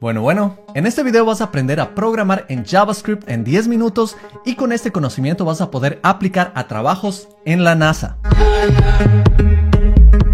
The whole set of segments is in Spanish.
Bueno, bueno, en este video vas a aprender a programar en JavaScript en 10 minutos y con este conocimiento vas a poder aplicar a trabajos en la NASA.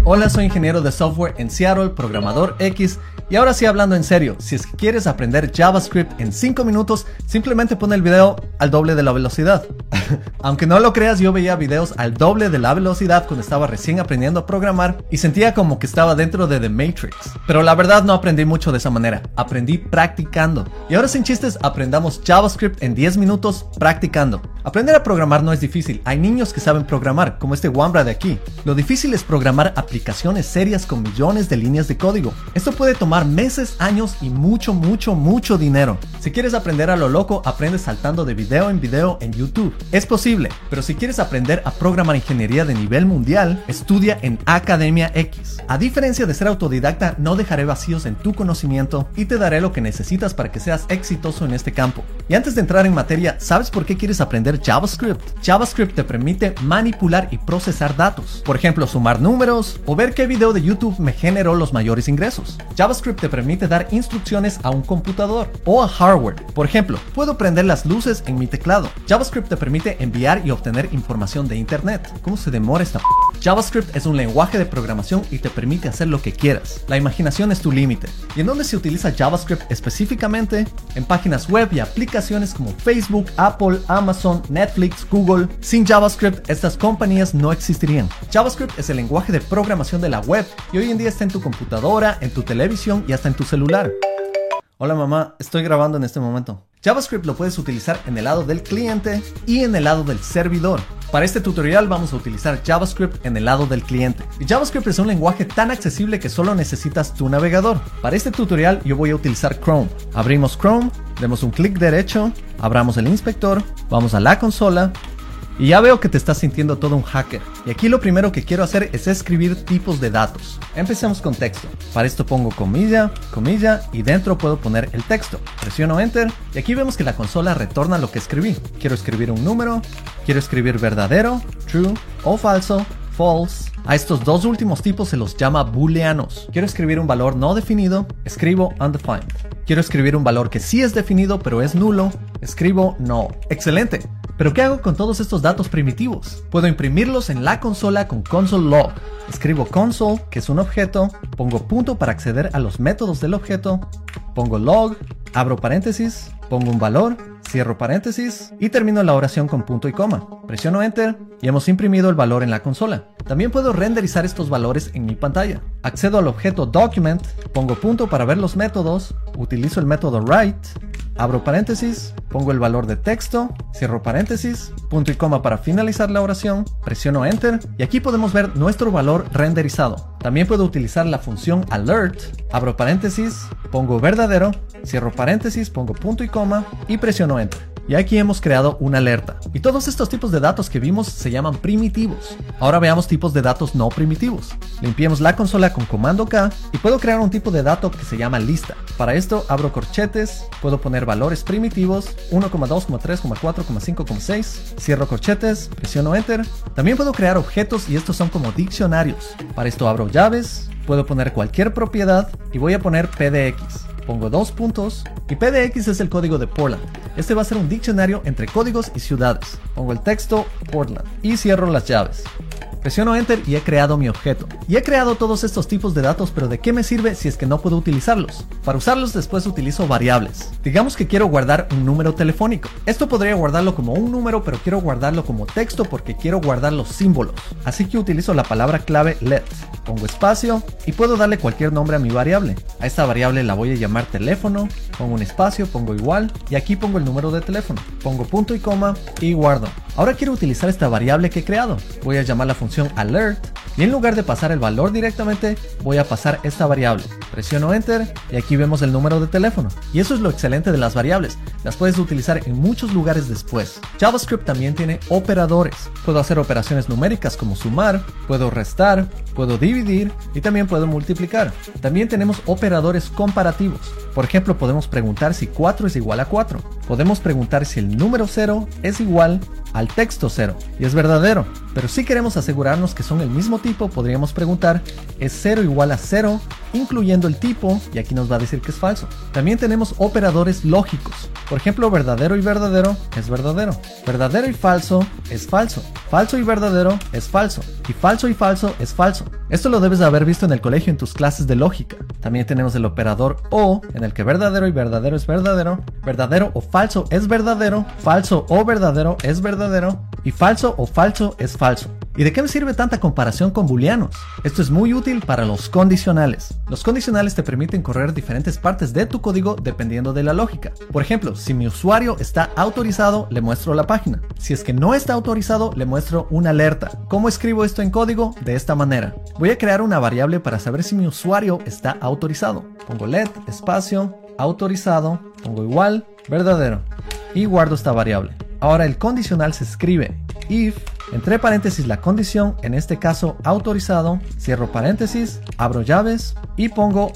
Hola, soy ingeniero de software en Seattle, programador X y ahora sí hablando en serio, si es que quieres aprender JavaScript en 5 minutos, simplemente pon el video al doble de la velocidad. Aunque no lo creas, yo veía videos al doble de la velocidad cuando estaba recién aprendiendo a programar y sentía como que estaba dentro de The Matrix. Pero la verdad no aprendí mucho de esa manera, aprendí practicando. Y ahora sin chistes, aprendamos JavaScript en 10 minutos practicando. Aprender a programar no es difícil, hay niños que saben programar, como este Wambra de aquí. Lo difícil es programar aplicaciones serias con millones de líneas de código. Esto puede tomar meses, años y mucho, mucho, mucho dinero. Si quieres aprender a lo loco, aprende saltando de video en video en YouTube. Es posible, pero si quieres aprender a programar ingeniería de nivel mundial, estudia en Academia X. A diferencia de ser autodidacta, no dejaré vacíos en tu conocimiento y te daré lo que necesitas para que seas exitoso en este campo. Y antes de entrar en materia, ¿sabes por qué quieres aprender JavaScript. JavaScript te permite manipular y procesar datos. Por ejemplo, sumar números o ver qué video de YouTube me generó los mayores ingresos. JavaScript te permite dar instrucciones a un computador o a hardware. Por ejemplo, puedo prender las luces en mi teclado. JavaScript te permite enviar y obtener información de Internet. ¿Cómo se demora esta p JavaScript es un lenguaje de programación y te permite hacer lo que quieras. La imaginación es tu límite. ¿Y en dónde se utiliza JavaScript específicamente? En páginas web y aplicaciones como Facebook, Apple, Amazon, Netflix, Google. Sin JavaScript, estas compañías no existirían. JavaScript es el lenguaje de programación de la web y hoy en día está en tu computadora, en tu televisión y hasta en tu celular. Hola mamá, estoy grabando en este momento. JavaScript lo puedes utilizar en el lado del cliente y en el lado del servidor. Para este tutorial vamos a utilizar JavaScript en el lado del cliente. Y JavaScript es un lenguaje tan accesible que solo necesitas tu navegador. Para este tutorial yo voy a utilizar Chrome. Abrimos Chrome, demos un clic derecho, abramos el inspector, vamos a la consola y ya veo que te estás sintiendo todo un hacker. Y aquí lo primero que quiero hacer es escribir tipos de datos. Empecemos con texto. Para esto pongo comilla, comilla y dentro puedo poner el texto. Presiono enter y aquí vemos que la consola retorna lo que escribí. Quiero escribir un número, quiero escribir verdadero, true o falso, false. A estos dos últimos tipos se los llama booleanos. Quiero escribir un valor no definido, escribo undefined. Quiero escribir un valor que sí es definido pero es nulo, escribo no. Excelente. Pero ¿qué hago con todos estos datos primitivos? Puedo imprimirlos en la consola con console log. Escribo console, que es un objeto, pongo punto para acceder a los métodos del objeto, pongo log, abro paréntesis, pongo un valor, cierro paréntesis y termino la oración con punto y coma. Presiono enter y hemos imprimido el valor en la consola. También puedo renderizar estos valores en mi pantalla. Accedo al objeto document, pongo punto para ver los métodos, utilizo el método write, abro paréntesis, pongo el valor de texto, cierro paréntesis, punto y coma para finalizar la oración, presiono enter y aquí podemos ver nuestro valor renderizado. También puedo utilizar la función alert, abro paréntesis, pongo verdadero, cierro paréntesis, pongo punto y coma y presiono enter. Y aquí hemos creado una alerta. Y todos estos tipos de datos que vimos se llaman primitivos. Ahora veamos tipos de datos no primitivos. Limpiemos la consola con comando K y puedo crear un tipo de dato que se llama lista. Para esto abro corchetes, puedo poner valores primitivos 1,2, 3, 4, 5, 6, cierro corchetes, presiono enter. También puedo crear objetos y estos son como diccionarios. Para esto abro llaves, puedo poner cualquier propiedad y voy a poner PDX pongo dos puntos y PDX es el código de Portland. Este va a ser un diccionario entre códigos y ciudades. Pongo el texto Portland y cierro las llaves. Presiono Enter y he creado mi objeto. Y he creado todos estos tipos de datos, pero ¿de qué me sirve si es que no puedo utilizarlos? Para usarlos después utilizo variables. Digamos que quiero guardar un número telefónico. Esto podría guardarlo como un número, pero quiero guardarlo como texto porque quiero guardar los símbolos. Así que utilizo la palabra clave let. Pongo espacio y puedo darle cualquier nombre a mi variable. A esta variable la voy a llamar teléfono, pongo un espacio, pongo igual y aquí pongo el número de teléfono. Pongo punto y coma y guardo. Ahora quiero utilizar esta variable que he creado. Voy a llamar la función alert y en lugar de pasar el valor directamente, voy a pasar esta variable. Presiono enter y aquí vemos el número de teléfono. Y eso es lo excelente de las variables. Las puedes utilizar en muchos lugares después. JavaScript también tiene operadores. Puedo hacer operaciones numéricas como sumar, puedo restar, puedo dividir y también puedo multiplicar. También tenemos operadores comparativos. Por ejemplo, podemos preguntar si 4 es igual a 4. Podemos preguntar si el número 0 es igual al texto 0 y es verdadero. Pero si queremos asegurarnos que son el mismo tipo, podríamos preguntar, ¿es 0 igual a 0? incluyendo el tipo, y aquí nos va a decir que es falso. También tenemos operadores lógicos. Por ejemplo, verdadero y verdadero es verdadero. Verdadero y falso es falso. Falso y verdadero es falso. Y falso y falso es falso. Esto lo debes de haber visto en el colegio en tus clases de lógica. También tenemos el operador o, en el que verdadero y verdadero es verdadero. Verdadero o falso es verdadero. Falso o verdadero es verdadero. Y falso o falso es falso. ¿Y de qué me sirve tanta comparación con booleanos? Esto es muy útil para los condicionales. Los condicionales te permiten correr diferentes partes de tu código dependiendo de la lógica. Por ejemplo, si mi usuario está autorizado, le muestro la página. Si es que no está autorizado, le muestro una alerta. ¿Cómo escribo esto en código? De esta manera. Voy a crear una variable para saber si mi usuario está autorizado. Pongo let, espacio, autorizado, pongo igual, verdadero. Y guardo esta variable. Ahora el condicional se escribe if entre paréntesis la condición, en este caso autorizado, cierro paréntesis, abro llaves y pongo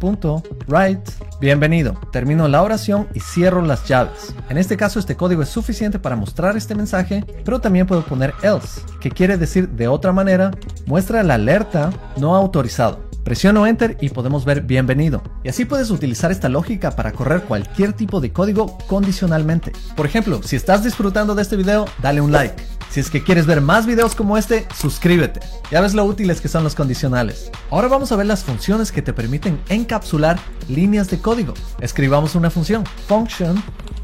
document.write. Bienvenido, termino la oración y cierro las llaves. En este caso este código es suficiente para mostrar este mensaje, pero también puedo poner else, que quiere decir de otra manera, muestra la alerta no autorizado. Presiono Enter y podemos ver bienvenido. Y así puedes utilizar esta lógica para correr cualquier tipo de código condicionalmente. Por ejemplo, si estás disfrutando de este video, dale un like. Si es que quieres ver más videos como este, suscríbete. Ya ves lo útiles que son los condicionales. Ahora vamos a ver las funciones que te permiten encapsular líneas de código. Escribamos una función, function,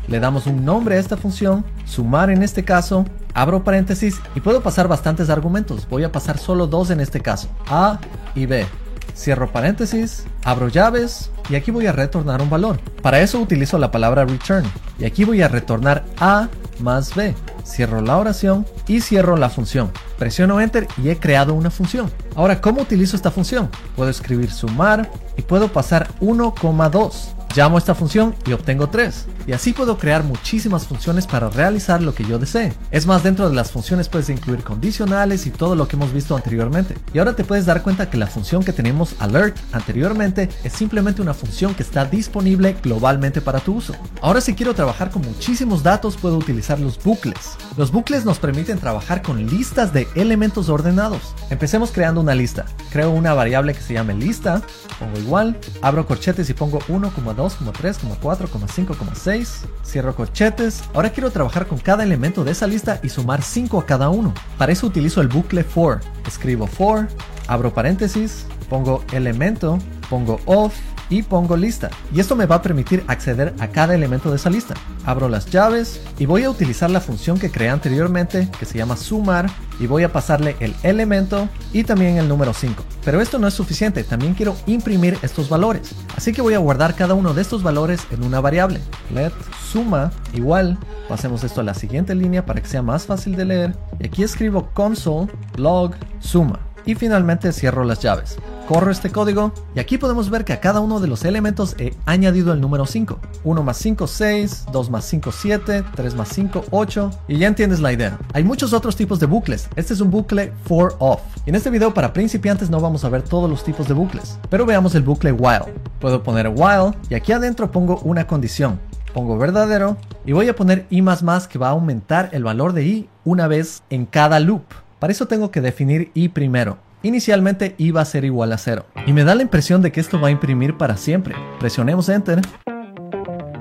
le damos un nombre a esta función, sumar en este caso, abro paréntesis y puedo pasar bastantes argumentos. Voy a pasar solo dos en este caso, A y B. Cierro paréntesis, abro llaves y aquí voy a retornar un valor. Para eso utilizo la palabra return y aquí voy a retornar A más B. Cierro la oración y cierro la función. Presiono enter y he creado una función. Ahora, ¿cómo utilizo esta función? Puedo escribir sumar y puedo pasar 1,2 Llamo esta función y obtengo 3. Y así puedo crear muchísimas funciones para realizar lo que yo desee. Es más, dentro de las funciones puedes incluir condicionales y todo lo que hemos visto anteriormente. Y ahora te puedes dar cuenta que la función que tenemos alert anteriormente es simplemente una función que está disponible globalmente para tu uso. Ahora si quiero trabajar con muchísimos datos puedo utilizar los bucles. Los bucles nos permiten trabajar con listas de elementos ordenados. Empecemos creando una lista. Creo una variable que se llame lista, pongo igual, abro corchetes y pongo 1,2 3, 4, 5, 6. Cierro corchetes. Ahora quiero trabajar con cada elemento de esa lista y sumar 5 a cada uno. Para eso utilizo el bucle for. Escribo for, abro paréntesis, pongo elemento, pongo of y pongo lista. Y esto me va a permitir acceder a cada elemento de esa lista. Abro las llaves y voy a utilizar la función que creé anteriormente que se llama sumar y voy a pasarle el elemento y también el número 5. Pero esto no es suficiente, también quiero imprimir estos valores. Así que voy a guardar cada uno de estos valores en una variable. Let suma igual. Pasemos esto a la siguiente línea para que sea más fácil de leer. Y aquí escribo console log suma. Y finalmente cierro las llaves. Corro este código y aquí podemos ver que a cada uno de los elementos he añadido el número 5. 1 más 5, 6, 2 más 5, 7, 3 más 5, 8 y ya entiendes la idea. Hay muchos otros tipos de bucles. Este es un bucle for off. Y en este video para principiantes no vamos a ver todos los tipos de bucles, pero veamos el bucle while. Puedo poner while y aquí adentro pongo una condición. Pongo verdadero y voy a poner i que va a aumentar el valor de i una vez en cada loop. Para eso tengo que definir i primero. Inicialmente iba a ser igual a 0. Y me da la impresión de que esto va a imprimir para siempre. Presionemos Enter.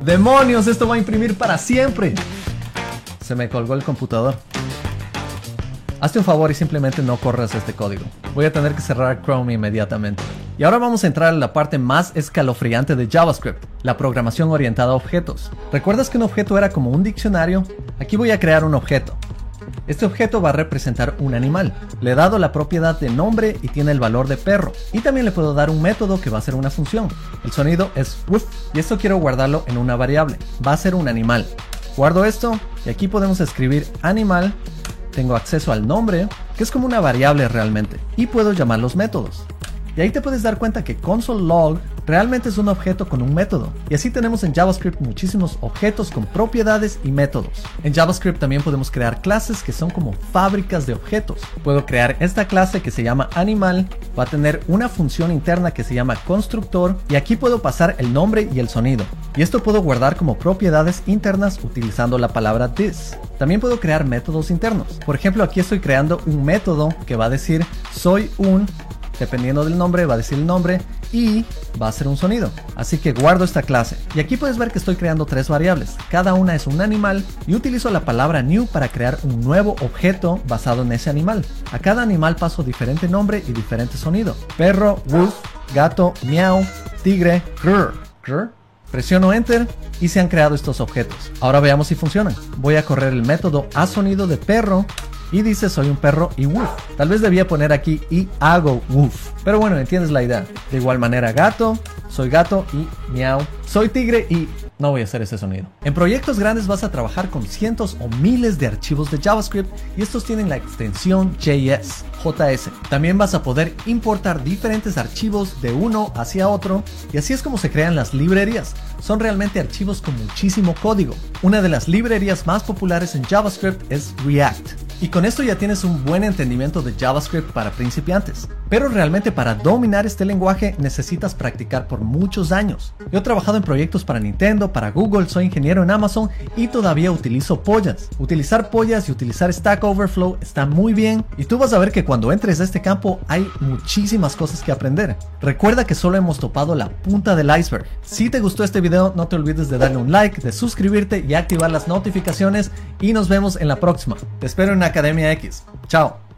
¡Demonios! Esto va a imprimir para siempre. Se me colgó el computador. Hazte un favor y simplemente no corras este código. Voy a tener que cerrar Chrome inmediatamente. Y ahora vamos a entrar a la parte más escalofriante de JavaScript, la programación orientada a objetos. ¿Recuerdas que un objeto era como un diccionario? Aquí voy a crear un objeto. Este objeto va a representar un animal. Le he dado la propiedad de nombre y tiene el valor de perro. Y también le puedo dar un método que va a ser una función. El sonido es woof y esto quiero guardarlo en una variable. Va a ser un animal. Guardo esto y aquí podemos escribir animal. Tengo acceso al nombre, que es como una variable realmente. Y puedo llamar los métodos. Y ahí te puedes dar cuenta que console log realmente es un objeto con un método. Y así tenemos en JavaScript muchísimos objetos con propiedades y métodos. En JavaScript también podemos crear clases que son como fábricas de objetos. Puedo crear esta clase que se llama animal, va a tener una función interna que se llama constructor y aquí puedo pasar el nombre y el sonido. Y esto puedo guardar como propiedades internas utilizando la palabra this. También puedo crear métodos internos. Por ejemplo, aquí estoy creando un método que va a decir soy un dependiendo del nombre va a decir el nombre y va a ser un sonido. Así que guardo esta clase. Y aquí puedes ver que estoy creando tres variables. Cada una es un animal y utilizo la palabra new para crear un nuevo objeto basado en ese animal. A cada animal paso diferente nombre y diferente sonido. Perro, wolf, gato, meow, tigre, grr. grr. Presiono enter y se han creado estos objetos. Ahora veamos si funcionan. Voy a correr el método a sonido de perro y dice soy un perro y woof. Tal vez debía poner aquí y hago woof. Pero bueno, entiendes la idea. De igual manera gato, soy gato y miau. Soy tigre y no voy a hacer ese sonido. En proyectos grandes vas a trabajar con cientos o miles de archivos de JavaScript y estos tienen la extensión JS, JS. También vas a poder importar diferentes archivos de uno hacia otro y así es como se crean las librerías. Son realmente archivos con muchísimo código. Una de las librerías más populares en JavaScript es React. Y con esto ya tienes un buen entendimiento de JavaScript para principiantes. Pero realmente para dominar este lenguaje necesitas practicar por muchos años. Yo he trabajado en proyectos para Nintendo, para Google, soy ingeniero en Amazon y todavía utilizo pollas. Utilizar pollas y utilizar Stack Overflow está muy bien y tú vas a ver que cuando entres a este campo hay muchísimas cosas que aprender. Recuerda que solo hemos topado la punta del iceberg. Si te gustó este video no te olvides de darle un like, de suscribirte y activar las notificaciones y nos vemos en la próxima. Te espero en Academia X. Chao.